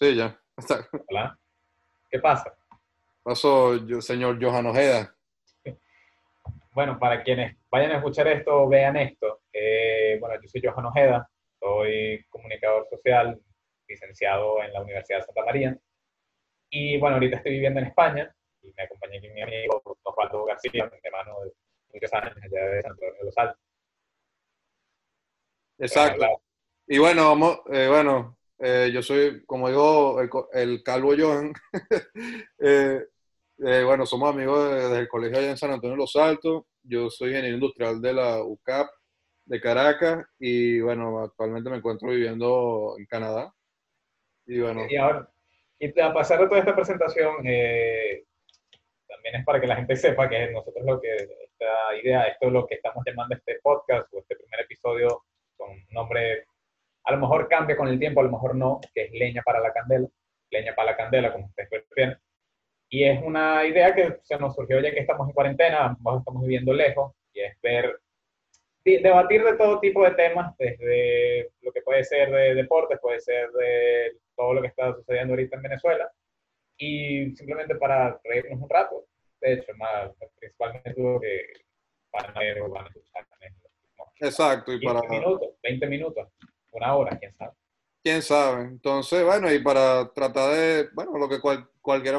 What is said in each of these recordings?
Sí, ya. Hola. ¿Qué pasa? Pasó, yo, señor Johan Ojeda. Bueno, para quienes vayan a escuchar esto, vean esto. Eh, bueno, yo soy Johan Ojeda, soy comunicador social, licenciado en la Universidad de Santa María. Y bueno, ahorita estoy viviendo en España y me acompaña aquí mi amigo Osvaldo García, mi hermano de muchos años allá de Santo Domingo de los Altos. Exacto. Y bueno, vamos, eh, bueno, eh, yo soy, como digo, el, el calvo Johan. eh, eh, bueno, somos amigos desde el colegio allá en San Antonio de los Altos. Yo soy ingeniero industrial de la UCAP de Caracas y bueno, actualmente me encuentro viviendo en Canadá. Y bueno. Y ahora, y a pasar de toda esta presentación, eh, también es para que la gente sepa que nosotros lo que, esta idea, esto es lo que estamos llamando este podcast o este primer episodio con nombre, a lo mejor cambia con el tiempo, a lo mejor no, que es leña para la candela, leña para la candela, como ustedes prefieren y es una idea que se nos surgió ya que estamos en cuarentena, estamos viviendo lejos, y es ver, debatir de todo tipo de temas, desde lo que puede ser de deportes, puede ser de todo lo que está sucediendo ahorita en Venezuela, y simplemente para reírnos un rato. De hecho, más, principalmente lo que van a ver o van a escuchar. Exacto, y para... minutos, 20 minutos, una hora, quién sabe. Quién sabe. Entonces, bueno, y para tratar de, bueno, lo que cual, cualquier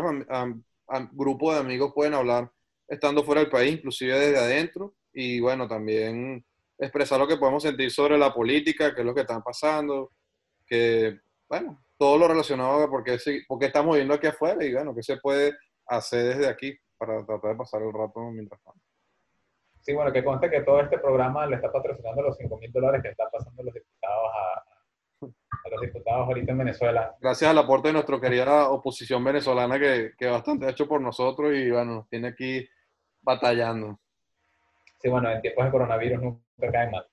grupo de amigos pueden hablar estando fuera del país, inclusive desde adentro, y bueno, también expresar lo que podemos sentir sobre la política, qué es lo que están pasando, que, bueno, todo lo relacionado a por qué, porque estamos viendo aquí afuera y bueno, qué se puede hacer desde aquí para tratar de pasar el rato mientras tanto. Sí, bueno, que conste que todo este programa le está patrocinando los 5 mil dólares que están pasando los diputados a, a los diputados ahorita en Venezuela. Gracias al aporte de nuestra querida oposición venezolana que, que bastante ha hecho por nosotros y bueno, nos tiene aquí batallando. Sí, bueno, en tiempos de coronavirus nunca cae mal.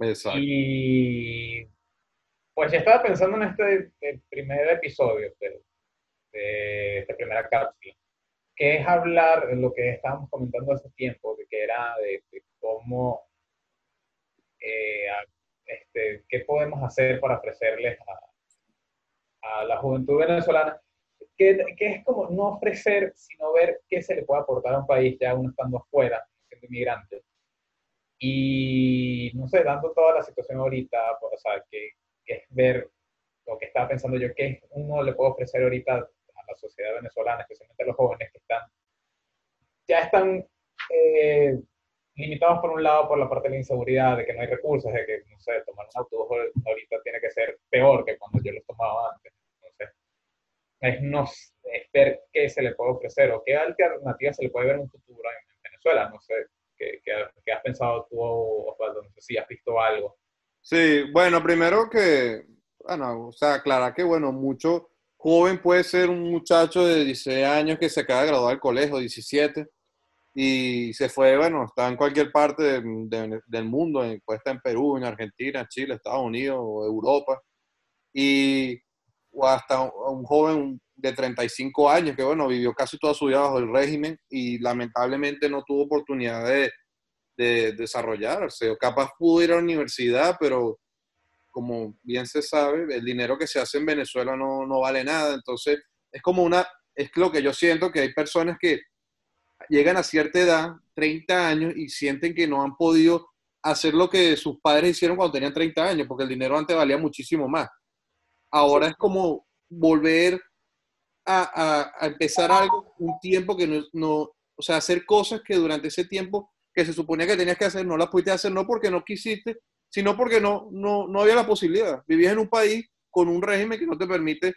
Exacto. Y pues ya estaba pensando en este primer episodio de, de esta primera cápsula, que es hablar de lo que estábamos comentando hace tiempo, de que era de, cómo eh, este, qué podemos hacer para ofrecerles a, a la juventud venezolana, que, que, es como no ofrecer, sino ver qué se le puede aportar a un país ya uno estando afuera, siendo inmigrante. Y, no sé, dando toda la situación ahorita, pues, o sea, que, que, es ver lo que estaba pensando yo, qué uno le puede ofrecer ahorita a la sociedad venezolana, especialmente a los jóvenes que están, ya están eh, limitados por un lado por la parte de la inseguridad, de que no hay recursos, de que, no sé, tomar un autobús ahorita tiene que ser peor que cuando yo lo tomaba antes. Entonces, es, no, es ver qué se le puede ofrecer o qué alternativas se le puede ver en un futuro en, Venezuela. No sé, ¿qué, qué, has pensado tú, Osvaldo? No sé si has visto algo. Sí, bueno, primero que, bueno, o sea, aclarar que, bueno, mucho joven puede ser un muchacho de 16 años que se acaba de graduar del colegio, 17, y se fue, bueno, está en cualquier parte del mundo, puede estar en Perú, en Argentina, Chile, Estados Unidos, Europa, y o hasta un joven de 35 años que, bueno, vivió casi toda su vida bajo el régimen y lamentablemente no tuvo oportunidad de, de desarrollarse, o capaz pudo ir a la universidad, pero como bien se sabe, el dinero que se hace en Venezuela no, no vale nada, entonces es como una, es lo que yo siento que hay personas que llegan a cierta edad, 30 años, y sienten que no han podido hacer lo que sus padres hicieron cuando tenían 30 años, porque el dinero antes valía muchísimo más. Ahora es como volver a, a, empezar algo, un tiempo que no, no, o sea, hacer cosas que durante ese tiempo que se suponía que tenías que hacer, no las pudiste hacer, no porque no quisiste, sino porque no, no, no había la posibilidad. Vivías en un país con un régimen que no te permite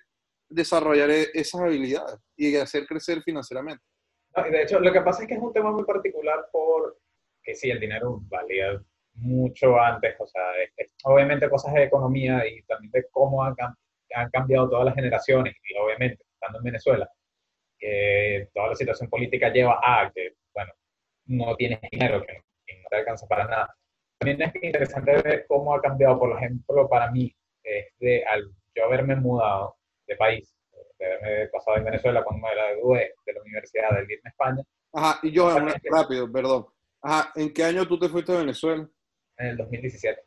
desarrollar e, esas habilidades y hacer crecer financieramente de hecho, lo que pasa es que es un tema muy particular por que sí, el dinero valía mucho antes, o sea, obviamente cosas de economía y también de cómo han, han, cambiado todas las generaciones, y obviamente, estando en Venezuela, que toda la situación política lleva a que, bueno, no tienes dinero, que, no te alcanza para nada. También es interesante ver cómo ha cambiado, por ejemplo, para mí, de al yo haberme mudado de país, de haberme pasado en Venezuela cuando me gradué de la universidad del en España. Ajá, y yo, rápido, perdón. Ajá, ¿en qué año tú te fuiste a Venezuela? En el 2017.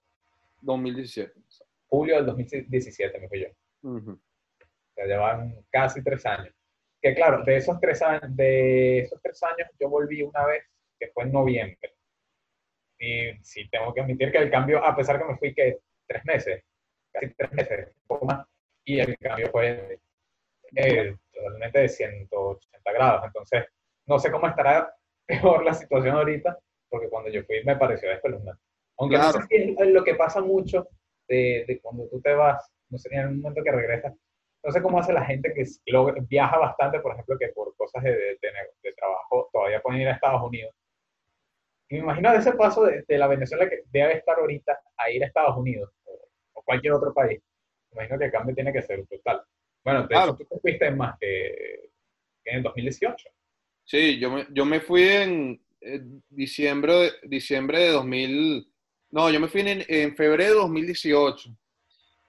2017. Julio del 2017 me fui yo. sea, llevan casi tres años. Que claro, de esos tres años, de esos tres años yo volví una vez, que fue en noviembre. Y sí, tengo que admitir que el cambio, a pesar que me fui que tres meses, casi tres meses, un poco más, y el cambio fue eh, totalmente de 180 grados. Entonces, no sé cómo estará peor la situación ahorita, porque cuando yo fui me pareció espeluznante. Aunque no sé si es lo que pasa mucho de, de, cuando tú te vas, no sé, en el momento que regresas, no sé cómo hace la gente que viaja bastante, por ejemplo, que por cosas de, de, trabajo todavía pueden ir a Estados Unidos. Y me imagino ese paso de, la Venezuela que debe estar ahorita a ir a Estados Unidos o, cualquier otro país. Me imagino que el cambio tiene que ser brutal. Bueno, claro. tú te fuiste más que, que en 2018. Sí, yo me, yo me fui en, diciembre, diciembre de 2000, no, yo me fui en, en febrero de 2018.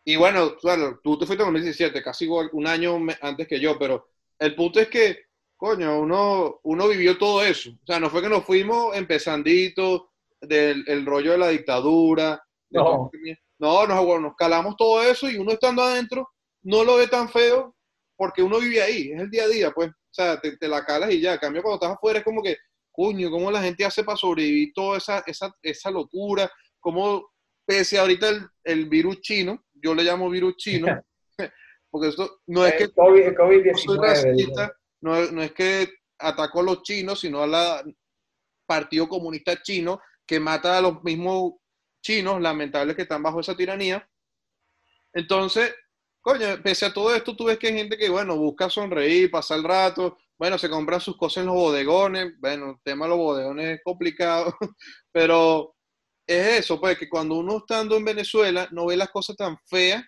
Y bueno, claro, tú te fuiste en 2017, casi un año antes que yo, pero el punto es que, coño, uno, uno vivió todo eso. O sea, no fue que nos fuimos empezandito del el rollo de la dictadura. No. no, nos, nos calamos todo eso y uno estando adentro no lo ve tan feo porque uno vive ahí, es el día a día, pues. O sea, te, te la calas y ya. En cambio, cuando estás afuera es como que, coño, ¿cómo la gente hace para sobrevivir toda esa, esa, esa locura? ¿Cómo, pese a ahorita el, el virus chino, yo le llamo virus chino, porque esto no es que COVID, COVID no, no, es que atacó a los chinos, sino al Partido Comunista Chino, que mata a los mismos chinos, lamentables que están bajo esa tiranía. Entonces, coño, pese a todo esto, tú ves que hay gente que, bueno, busca sonreír, pasar el rato, bueno, se compran sus cosas en los bodegones, bueno, el tema de los bodegones es complicado, pero es eso, pues, que cuando uno estando en Venezuela no ve las cosas tan feas,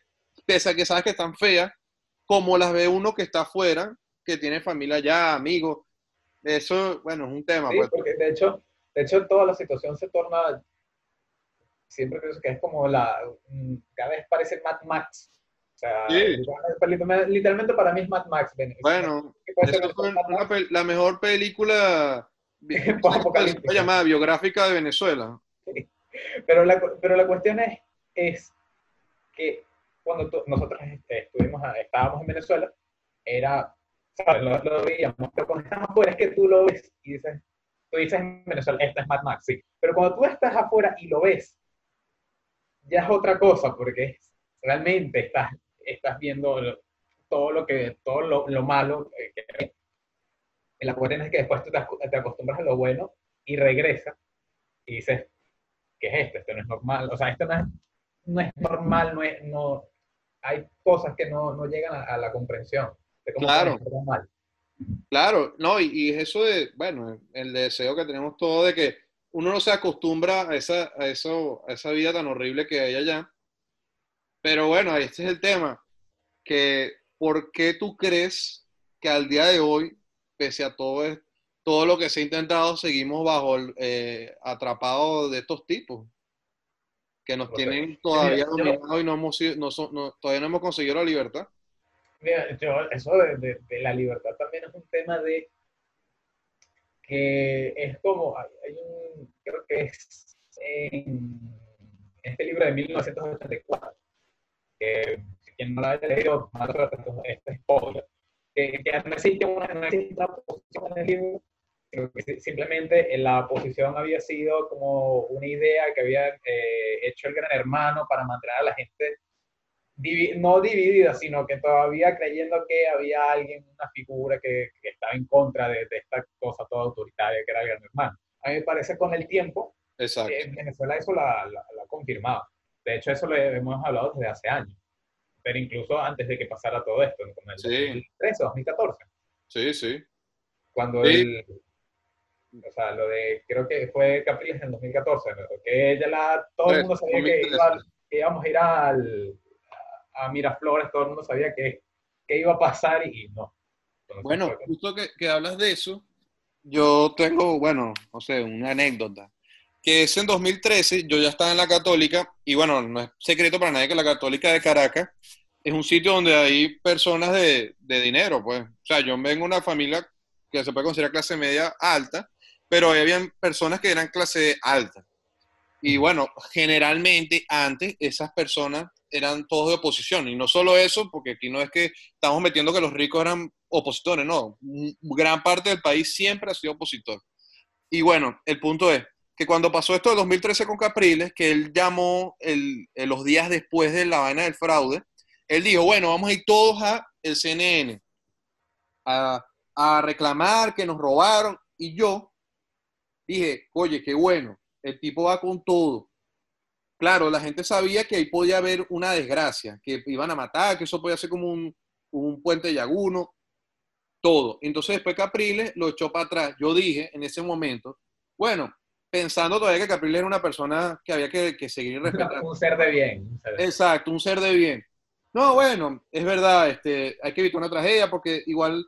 pese a que sabes que están feas, como las ve uno que está afuera, que tiene familia ya, amigos. Eso, bueno, es un tema. Sí, pues. porque de hecho, de hecho, toda la situación se torna, siempre pienso que es como la, cada vez parece Mad Max. Sea, literalmente para mí es Mad Max. Bueno, la mejor película llamada biográfica de Venezuela. Pero la, pero la cuestión es, es que cuando nosotros este, estuvimos, estábamos en Venezuela, era, ¿sabes? Lo, lo, veíamos, pero cuando estamos afuera es que tú lo ves y dices, tú dices en Venezuela, esta es Mad Max, sí. Pero cuando tú estás afuera y lo ves, ya es otra cosa, porque realmente estás, estás viendo todo lo que, todo lo, lo malo que, la cuestión es que después tú te, te acostumbras a lo bueno y regresas y dices, ¿qué es esto? Esto no es normal. O sea, esto no es, no es normal, no es, no, hay cosas que no, no llegan a, la comprensión de cómo claro. normal. Claro, no, y, y, eso de, bueno, el deseo que tenemos todos de que uno no se acostumbra a esa, a, eso, a esa vida tan horrible que hay allá. Pero bueno, este es el tema, que ¿por qué tú crees que al día de hoy, pese a todo esto, todo lo que se ha intentado, seguimos bajo eh, atrapados de estos tipos que nos tienen todavía dominados y no hemos, no, todavía no hemos conseguido la libertad. Mira, eso de, la libertad también es un tema de que es como, hay, un, creo que es en este libro de 1984, que quien no lo haya leído, este spoiler, que, que no existe una, no existe una posición en el libro simplemente la posición había sido como una idea que había eh, hecho el gran hermano para mantener a la gente no dividida, sino que todavía creyendo que había alguien, una figura que, estaba en contra de, esta cosa toda autoritaria que era el gran hermano. A mí me parece con el tiempo, Exacto. en Venezuela eso la, la, ha confirmado. De hecho, eso lo hemos hablado desde hace años, pero incluso antes de que pasara todo esto, como en el sí. 2013 2014. Sí, sí. Cuando el o sea, lo de, creo que fue Capriles en 2014, que ella la, todo el mundo sabía que, íbamos a ir al, a Miraflores, todo el mundo sabía que, que iba a pasar y, no. bueno, justo que, que, hablas de eso, yo tengo, bueno, no sé, una anécdota, que es en 2013, yo ya estaba en la Católica, y bueno, no es secreto para nadie que la Católica de Caracas es un sitio donde hay personas de, de dinero, pues. O sea, yo vengo de una familia que se puede considerar clase media alta, pero había personas que eran clase alta. Y bueno, generalmente antes esas personas eran todos de oposición. Y no solo eso, porque aquí no es que estamos metiendo que los ricos eran opositores, no. Gran parte del país siempre ha sido opositor. Y bueno, el punto es que cuando pasó esto de 2013 con Capriles, que él llamó el, los días después de la vaina del fraude, él dijo, bueno, vamos a ir todos a el CNN a, a reclamar que nos robaron. Y yo dije, oye, qué bueno, el tipo va con todo. Claro, la gente sabía que ahí podía haber una desgracia, que iban a matar, que eso podía ser como un, un puente llaguno, todo. Entonces después Capriles lo echó para atrás. Yo dije en ese momento, bueno, pensando todavía que Capriles era una persona que había que, que seguir respetando. Un ser de bien. Exacto, un ser de bien. No, bueno, es verdad, este, hay que evitar una tragedia porque igual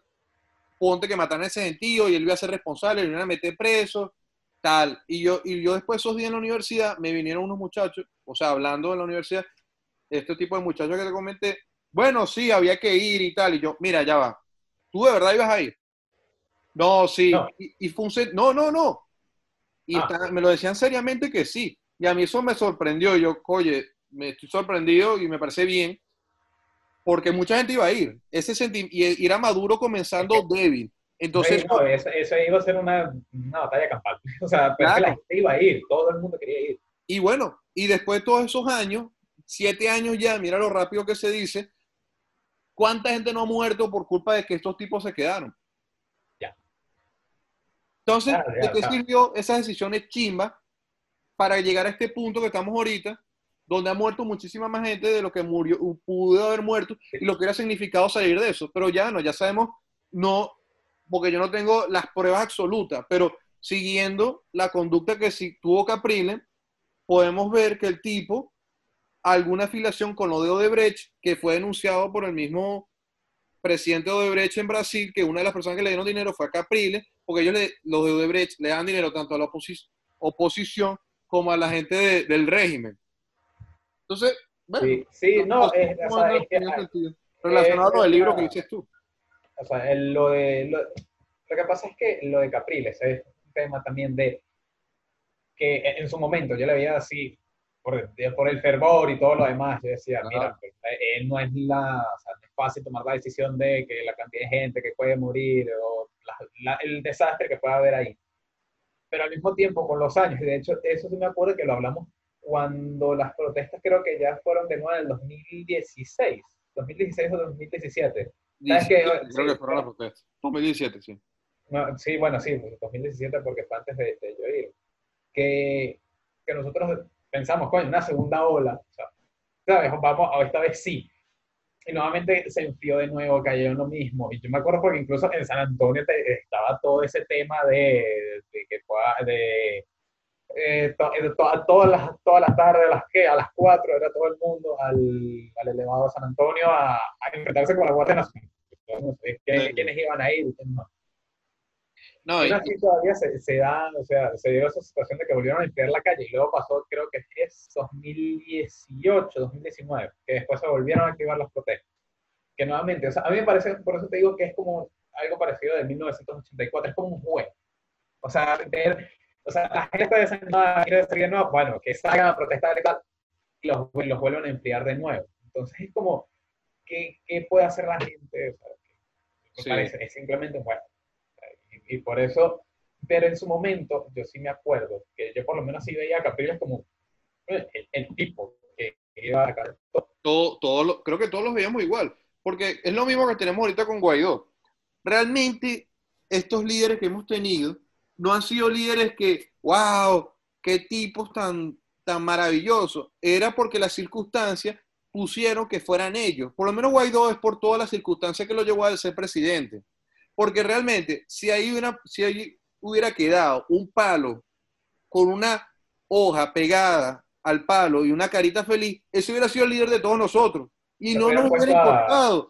ponte que mataron a ese gentío y él iba a ser responsable, le iban a meter preso, tal. Y yo, y yo después esos días en la universidad me vinieron unos muchachos, o sea, hablando en la universidad, este tipo de muchachos que te comenté, bueno, sí, había que ir y tal. Y yo, mira, ya va, ¿tú de verdad ibas a ir? No, sí. Y, fue un... No, no, no. Y ah. me lo decían seriamente que sí. Y a mí eso me sorprendió. Yo, oye, me estoy sorprendido y me parece bien porque mucha gente iba a ir. Ese y ir a Maduro comenzando débil. Entonces, no, eso, iba a ser una, una batalla campal. O sea, pero la gente iba a ir, todo el mundo quería ir. Y bueno, y después de todos esos años, siete años ya, mira lo rápido que se dice, ¿cuánta gente no ha muerto por culpa de que estos tipos se quedaron? Entonces, ¿de qué sirvió esa decisión chimba para llegar a este punto que estamos ahorita, donde ha muerto muchísima más gente de lo que murió, pudo haber muerto y lo que hubiera significado salir de eso. Pero ya no, ya sabemos, no, porque yo no tengo las pruebas absolutas, pero siguiendo la conducta que si tuvo Capriles, podemos ver que el tipo, alguna afiliación con lo de Odebrecht, que fue denunciado por el mismo presidente de Odebrecht en Brasil, que una de las personas que le dieron dinero fue a Capriles, porque ellos, le, los de Odebrecht, le dan dinero tanto a la oposición como a la gente del régimen. Entonces, bueno, sí, no, es, relacionado con el libro que dices tú. O sea, lo, de, lo, que pasa es que lo de Capriles es un tema también de que en su momento yo le veía así, por, por el fervor y todo lo demás, yo decía, mira, pues, eh, no es la, o sea, es fácil tomar la decisión de que la cantidad de gente que puede morir o el desastre que puede haber ahí. Pero al mismo tiempo, con los años, y de hecho, eso sí me acuerdo que lo hablamos cuando las protestas creo que ya fueron de nuevo en el 2016, 2016 o 2017. ¿Sabes que, creo que fueron las protestas. 2017, sí. sí, bueno, sí, 2017 porque fue antes de, de yo ir. Que, que nosotros pensamos, coño, una segunda ola, o sea, ¿sabes? Vamos, esta vez sí. Y nuevamente se enfrió de nuevo, cayó en lo mismo. Y yo me acuerdo porque incluso en San Antonio estaba todo ese tema de, de que de eh, eh todas, las, todas las tardes, a las, que a las 4 era todo el mundo al, al elevado San Antonio a, a, enfrentarse con la Guardia Nacional. ¿Quiénes iban a ir? No. No, y, así todavía se, se, da, o sea, se dio esa situación de que volvieron a limpiar la calle y luego pasó, creo que es 2018, 2019, que después se volvieron a activar las protestas. Que nuevamente, o sea, a mí me parece, por eso te digo que es como algo parecido de 1984, es como un juego. O sea, ver o sea, la gente está desanimada, quiere de nuevo, bueno, que salgan a protestar y tal, y los, los vuelven a emplear de nuevo. Entonces es como, ¿qué, qué puede hacer la gente? parece, es simplemente bueno. Y, y, por eso, pero en su momento, yo sí me acuerdo, que yo por lo menos sí veía a Capriles como el, el, tipo que iba a todo, todo creo que todos los veíamos igual, porque es lo mismo que tenemos ahorita con Guaidó. Realmente, estos líderes que hemos tenido, no han sido líderes que, wow, qué tipos tan, tan maravillosos. Era porque las circunstancias pusieron que fueran ellos. Por lo menos Guaidó es por todas las circunstancias que lo llevó a ser presidente. Porque realmente, si ahí, una, si ahí hubiera quedado un palo con una hoja pegada al palo y una carita feliz, ese hubiera sido el líder de todos nosotros. Y no nos hubiera importado.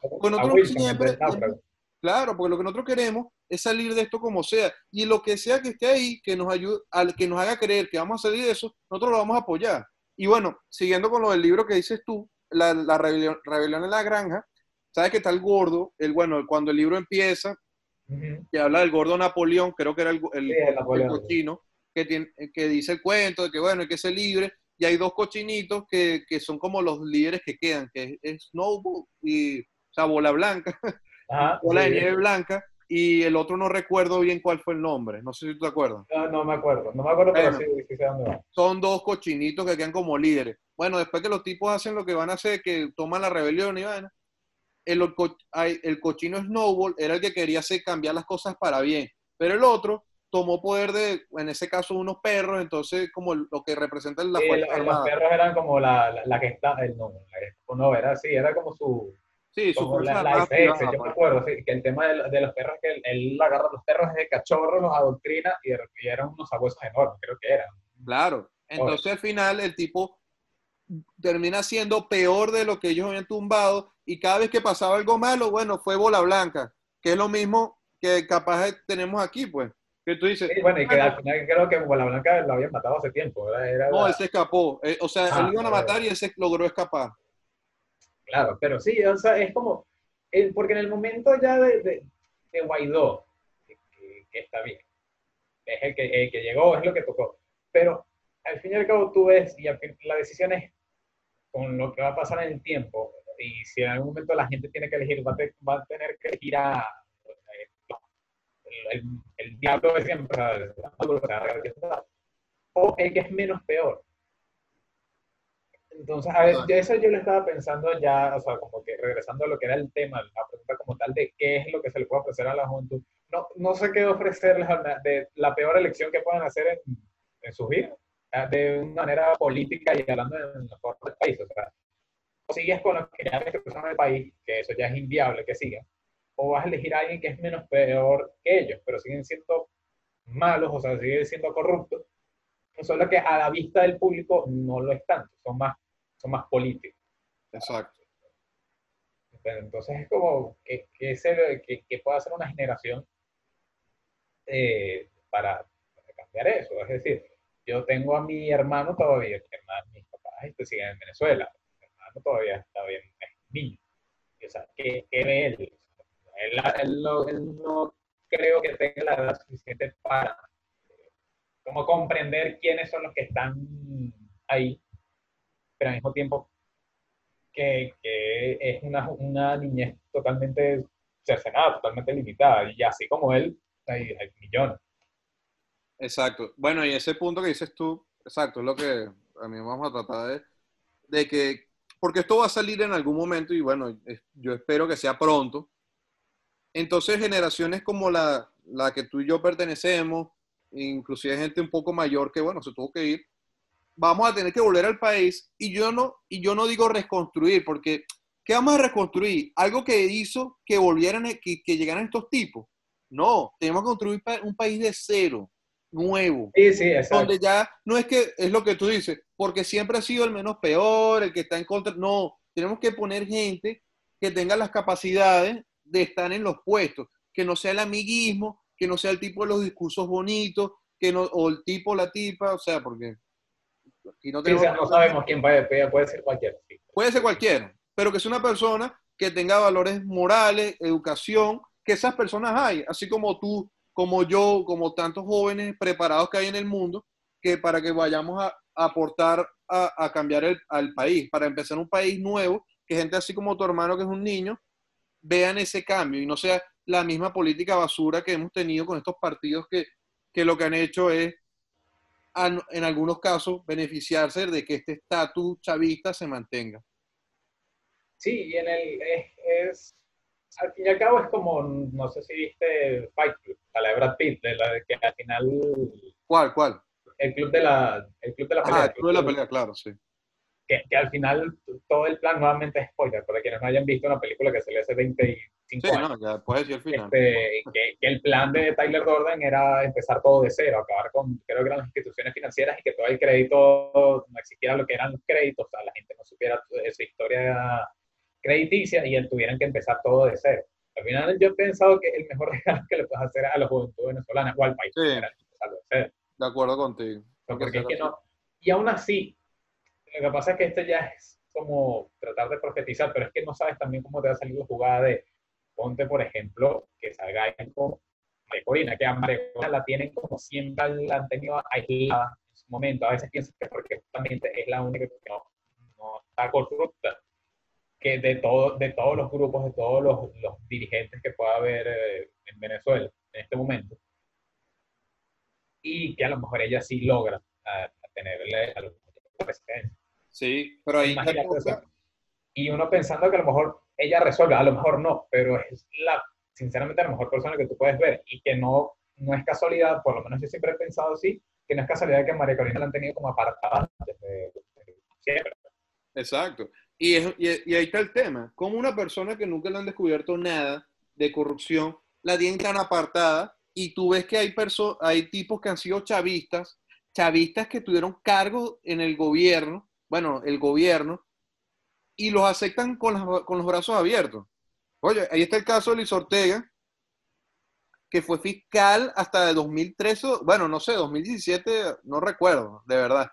claro, porque lo que nosotros queremos es salir de esto como sea. Y lo que sea que esté ahí, que nos ayude, al que nos haga creer que vamos a salir de eso, nosotros lo vamos a apoyar. Y bueno, siguiendo con lo del libro que dices tú, la, la rebelión, en la granja, sabes que está el gordo, el bueno, cuando el libro empieza, que habla del gordo Napoleón, creo que era el, el, que, tiene, que dice el cuento de que bueno, hay que ser libre, y hay dos cochinitos que, que son como los líderes que quedan, que es, Snowball y, o sea, Bola Blanca, Bola de Nieve Blanca, y el otro no recuerdo bien cuál fue el nombre, no sé si tú te acuerdas. No, no me acuerdo, no me acuerdo, pero sí, sí sé dónde va. Son dos cochinitos que quedan como líderes. Bueno, después que los tipos hacen lo que van a hacer, que toman la rebelión y van, el, el cochino Snowball era el que quería hacer cambiar las cosas para bien, pero el otro tomó poder de, en ese caso, unos perros, entonces como lo que representa la sí, Los perros eran como la, la, que está, el, no, no, era así, era como su... Sí, su fuerza la, la yo me acuerdo, sí, que el tema de, de los perros que él, agarra los perros de cachorro, los adoctrina y, y eran unos abuesos enormes, creo que eran. Claro, entonces al final el tipo termina siendo peor de lo que ellos habían tumbado y cada vez que pasaba algo malo, bueno, fue bola blanca, que es lo mismo que capaz tenemos aquí, pues. Que tú dices. bueno, y que al final creo que Bola Blanca lo habían matado hace tiempo. Era no, él se escapó. Eh, o sea, él ah, iban a matar y él se logró escapar. Claro, pero sí, o sea, es como. porque en el momento ya de, de, Guaidó, que, está bien, es el que, el que llegó, es lo que tocó. Pero al fin y al cabo tú ves, y la decisión es con lo que va a pasar en el tiempo, y si en algún momento la gente tiene que elegir, va a, tener que elegir a el, el, diablo de siempre, o el que es menos peor. Entonces, a ver, eso yo lo estaba pensando ya, o sea, como que regresando a lo que era el tema, la pregunta como tal de qué es lo que se le puede ofrecer a la juventud. No, no sé qué ofrecerles de la peor elección que puedan hacer en, en sus vidas, de una manera política y hablando en la forma del país. O sea, sigues con lo que ya que en el país, que eso ya es inviable que siga, o vas a elegir a alguien que es menos peor que ellos, pero siguen siendo malos, o sea, siguen siendo corruptos, solo que a la vista del público no lo es tanto, son más, son más políticos. Exacto. Entonces es como que, que, que, que pueda ser una generación eh, para, cambiar eso. Es decir, yo tengo a mi hermano todavía, que mis papás este, siguen en Venezuela, todavía está bien, es niño. O sea, ¿qué, qué ve él? Él, no, creo que tenga la edad suficiente para como comprender quiénes son los que están ahí, pero al mismo tiempo que, es una, una, niñez totalmente cercenada, totalmente limitada, y así como él, hay, hay millones. Exacto. Bueno, y ese punto que dices tú, exacto, es lo que a mí vamos a tratar de, de que, porque esto va a salir en algún momento y bueno, yo espero que sea pronto, entonces, generaciones como la, la que tú y yo pertenecemos, inclusive gente un poco mayor que, bueno, se tuvo que ir, vamos a tener que volver al país y yo no, y yo no digo reconstruir, porque ¿qué vamos a reconstruir? Algo que hizo que volvieran, que, que llegaran estos tipos. No, tenemos que construir un país de cero, nuevo. Sí, sí, exacto. Donde ya no es que, es lo que tú dices, porque siempre ha sido el menos peor, el que está en contra. No, tenemos que poner gente que tenga las capacidades de estar en los puestos, que no sea el amiguismo, que no sea el tipo de los discursos bonitos, que no, o el tipo, la tipa, o sea, porque aquí no, no sabemos quién puede, puede ser cualquiera. Puede ser cualquiera, pero que sea una persona que tenga valores morales, educación, que esas personas hay, así como tú, como yo, como tantos jóvenes preparados que hay en el mundo, que para que vayamos a, aportar a, cambiar el, al país, para empezar un país nuevo, que gente así como tu hermano que es un niño, vean ese cambio y no sea la misma política basura que hemos tenido con estos partidos que, lo que han hecho es, en algunos casos, beneficiarse de que este estatus chavista se mantenga. Sí, y en el, es, al fin y al cabo es como, no sé si viste Fight Club, la de Brad Pitt, de la de que al final... ¿Cuál, cuál? El club de la, el club de la pelea. Ah, el club de la pelea, claro, sí que, que, al final todo el plan nuevamente es spoiler, para quienes no hayan visto una película que salió hace 25 sí, años. No, ya puede decir el final. Este, que, que, el plan de Tyler Gordon era empezar todo de cero, acabar con, creo que eran las instituciones financieras y que todo el crédito, no existiera lo que eran los créditos, o sea, la gente no supiera su historia crediticia y tuvieran que empezar todo de cero. Al final yo he pensado que el mejor regalo que le puedes hacer a la juventud venezolana o al país sí, era de cero. De acuerdo contigo. Porque es que no, y aún así, lo que pasa es que esto ya es como tratar de profetizar, pero es que no sabes también cómo te va a salir la jugada de, ponte por ejemplo, que salga con Corina, que a Corina la tienen como siempre la han tenido aislada en su momento, a veces pienso que porque justamente es la única que no, no está corrupta, que de, todo, de todos los grupos, de todos los, los dirigentes que pueda haber eh, en Venezuela en este momento, y que a lo mejor ella sí logra a, tenerle a los. Sí, pero ahí Y uno pensando que a lo mejor ella resuelve, a lo mejor no, pero es la, sinceramente, la mejor persona que tú puedes ver y que no, no es casualidad, por lo menos yo siempre he pensado así, que no es casualidad que María Corina la han tenido como apartada desde, siempre. Exacto. Y, y, ahí está el tema. Como una persona que nunca le han descubierto nada de corrupción, la tienen tan apartada y tú ves que hay, hay tipos que han sido chavistas, chavistas que tuvieron cargo en el gobierno, bueno, el gobierno, y los aceptan con, los brazos abiertos. Oye, ahí está el caso de Luis Ortega, que fue fiscal hasta de 2013, bueno, no sé, 2017, no recuerdo, de verdad.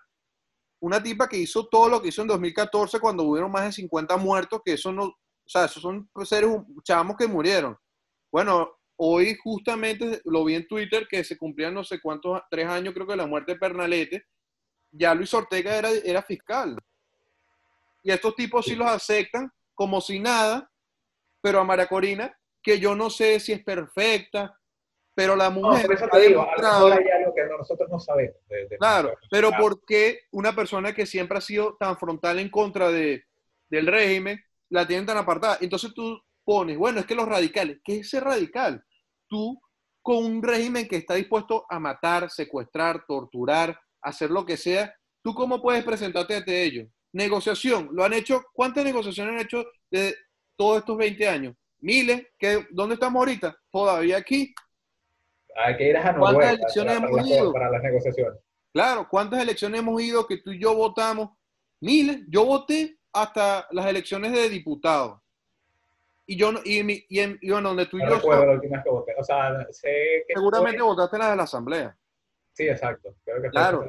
Una tipa que hizo todo lo que hizo en 2014 cuando hubieron más de 50 muertos, que eso no, o sea, esos son seres chavos que murieron. Bueno, hoy justamente lo vi en Twitter que se cumplían no sé cuántos, tres años creo que de la muerte de Pernalete, ya Luis Ortega era, era fiscal. Y estos tipos sí los aceptan como si nada, pero a María Corina, que yo no sé si es perfecta, pero la mujer... No, eso te digo, hay algo que nosotros no sabemos. claro, pero ¿por qué una persona que siempre ha sido tan frontal en contra de, del régimen la tienen tan apartada? Entonces tú pones, bueno, es que los radicales, ¿qué es ser radical? Tú con un régimen que está dispuesto a matar, secuestrar, torturar, hacer lo que sea, ¿tú cómo puedes presentarte ante ellos? Negociación, lo han hecho, ¿cuántas negociaciones han hecho de todos estos 20 años? Miles, que, ¿dónde estamos ahorita? Todavía aquí. Hay que ir a ¿Cuántas elecciones hemos ido? Para las negociaciones. Claro, ¿cuántas elecciones hemos ido que tú y yo votamos? Miles, yo voté hasta las elecciones de diputados. Y yo y, y, y, y bueno, donde tú y yo. recuerdo la última que voté. O sea, sé que Seguramente votaste la de la asamblea. Sí, exacto. claro.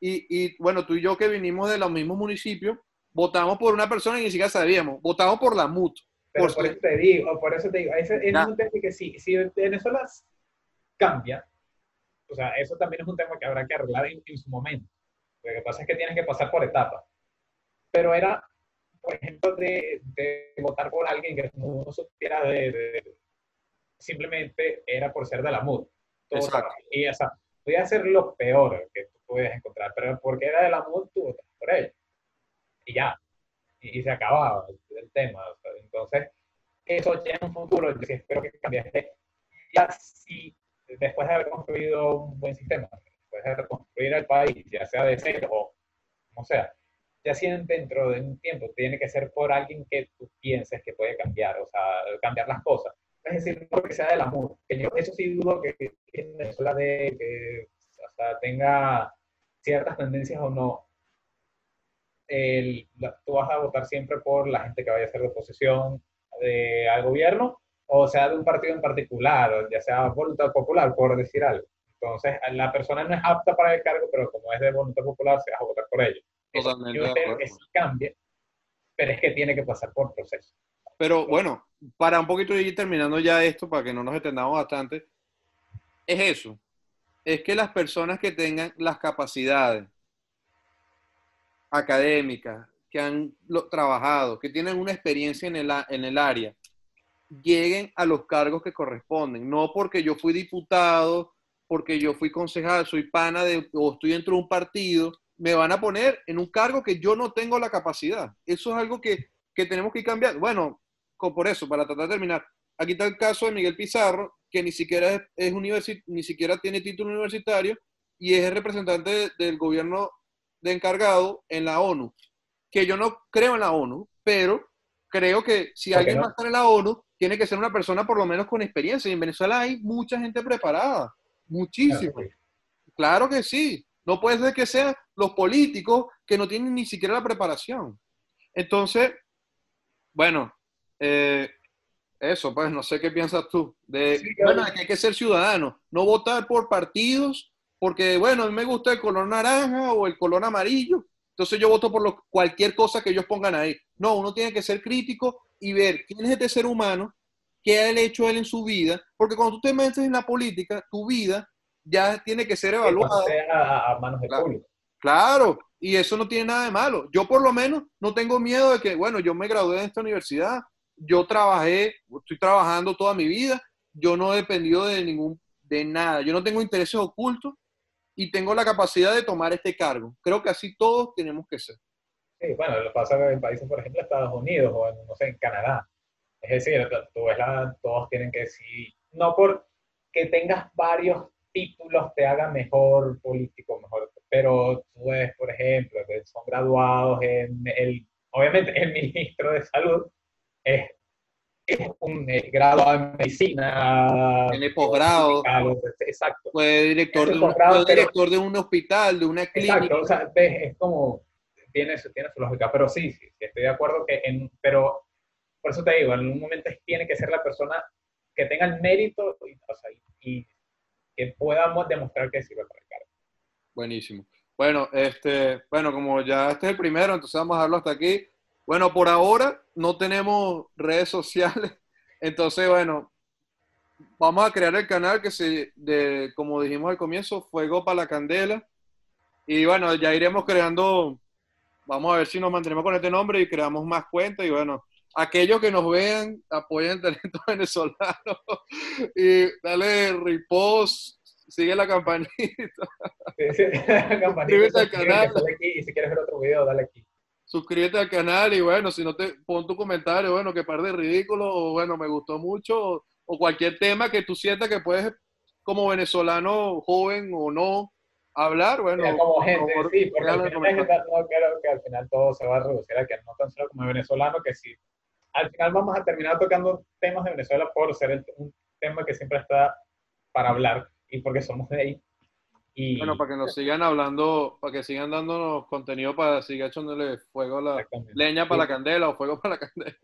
Y, y bueno, tú y yo que vinimos de los mismos municipios, votamos por una persona y ni siquiera sabíamos. Votamos por la MUT. Pero por, eso te digo, por eso te digo, ese es un tema que si, si Venezuela cambia, o sea, eso también es un tema que habrá que arreglar en, en su momento. Lo que pasa es que tienes que pasar por etapas. Pero era por ejemplo, de, de, votar por alguien que no supiera de, simplemente era por ser de la MUD. Y o sea, podía ser lo peor que tú puedes encontrar, pero porque era de la MUD, tú votas por él. Y ya. Y, se acababa el, tema. entonces, eso ya en un futuro, yo espero que cambie. Ya si después de haber construido un buen sistema, después de reconstruir el país, ya sea de cero o como sea, ya si dentro de un tiempo tiene que ser por alguien que tú pienses que puede cambiar, o sea, cambiar las cosas. Es decir, no que sea del amor. Que yo eso sí dudo que, en Venezuela de, que o sea, tenga ciertas tendencias o no. El, tú vas a votar siempre por la gente que vaya a ser de oposición de, al gobierno, o sea, de un partido en particular, ya sea voluntad popular, por decir algo. Entonces, la persona no es apta para el cargo, pero como es de voluntad popular, se va a votar por ello. Totalmente. Yo espero que sí cambie, pero es que tiene que pasar por proceso. Pero bueno, para un poquito ir terminando ya esto, para que no nos extendamos bastante, es eso. Es que las personas que tengan las capacidades académicas, que han trabajado, que tienen una experiencia en el, en el área, lleguen a los cargos que corresponden. No porque yo fui diputado, porque yo fui concejal, soy pana de, o estoy dentro de un partido, me van a poner en un cargo que yo no tengo la capacidad. Eso es algo que, que tenemos que cambiar. Bueno, por eso, para tratar de terminar, aquí está el caso de Miguel Pizarro, que ni siquiera, es, es ni siquiera tiene título universitario y es el representante del gobierno de encargado en la ONU. Que yo no creo en la ONU, pero creo que si alguien va a estar en la ONU, tiene que ser una persona por lo menos con experiencia. Y en Venezuela hay mucha gente preparada, muchísimo. claro que sí. No puede ser que sean los políticos que no tienen ni siquiera la preparación. Entonces, bueno, eh, eso, pues no sé qué piensas tú. De, bueno, que hay que ser ciudadano, no votar por partidos, porque, bueno, a mí me gusta el color naranja o el color amarillo, entonces yo voto por cualquier cosa que ellos pongan ahí. No, uno tiene que ser crítico y ver quién es este ser humano, qué ha hecho él en su vida, porque cuando tú te metes en la política, tu vida ya tiene que ser evaluada. A, a, manos del claro. público. Claro, y eso no tiene nada de malo. Yo por lo menos no tengo miedo de que, bueno, yo me gradué de esta universidad, yo trabajé, estoy trabajando toda mi vida, yo no he dependido de ningún, de nada, yo no tengo intereses ocultos y tengo la capacidad de tomar este cargo. Creo que así todos tenemos que ser. Sí, bueno, lo pasa en países, por ejemplo, Estados Unidos o, en, no sé, en Canadá. Es decir, tú ves la, todos tienen que decir, no por que tengas varios títulos te haga mejor político, mejor, pero tú ves, por ejemplo, que son graduados en el, obviamente el ministro de salud es, es un graduado en medicina. Tiene posgrado. Exacto. Fue director, de un, fue director de un hospital, de una clínica. Exacto, o sea, es como, tiene, tiene su lógica, pero sí, sí, estoy de acuerdo que, en, pero por eso te digo, en un momento tiene que ser la persona que tenga el mérito y, o sea, y que podamos demostrar que sirve para el cargo. Buenísimo. Bueno, este, bueno, como ya este es el primero, entonces vamos a dejarlo hasta aquí. Bueno, por ahora no tenemos redes sociales, entonces bueno, vamos a crear el canal que se, de, como dijimos al comienzo, Fuego para la Candela. Y bueno, ya iremos creando, vamos a ver si nos mantenemos con este nombre y creamos más cuentas. Y bueno, aquellos que nos vean, apoyen el talento venezolano y dale repost, sigue la campanita. Sí, la campanita Suscríbete al canal. y si quieres ver otro video, dale aquí. Suscríbete al canal y bueno, si no te pon tu comentario, bueno, que par de ridículo o bueno, me gustó mucho o, o cualquier tema que tú sientas que puedes como venezolano joven o no hablar, bueno. como gente, sí, porque al final, no creo que al final todo se va a reducir a que no tan solo como venezolano, que sí al final vamos a terminar tocando temas de Venezuela por ser un tema que siempre está para hablar y porque somos de ahí. Y, bueno, para que nos sigan hablando, para que sigan dándonos contenido para seguir echándole fuego a la leña para la candela o fuego para la candela.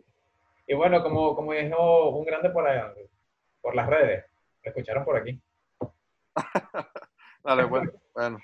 Y bueno, como, como dijo un grande por, por las redes, lo escucharon por aquí. Dale, bueno, bueno.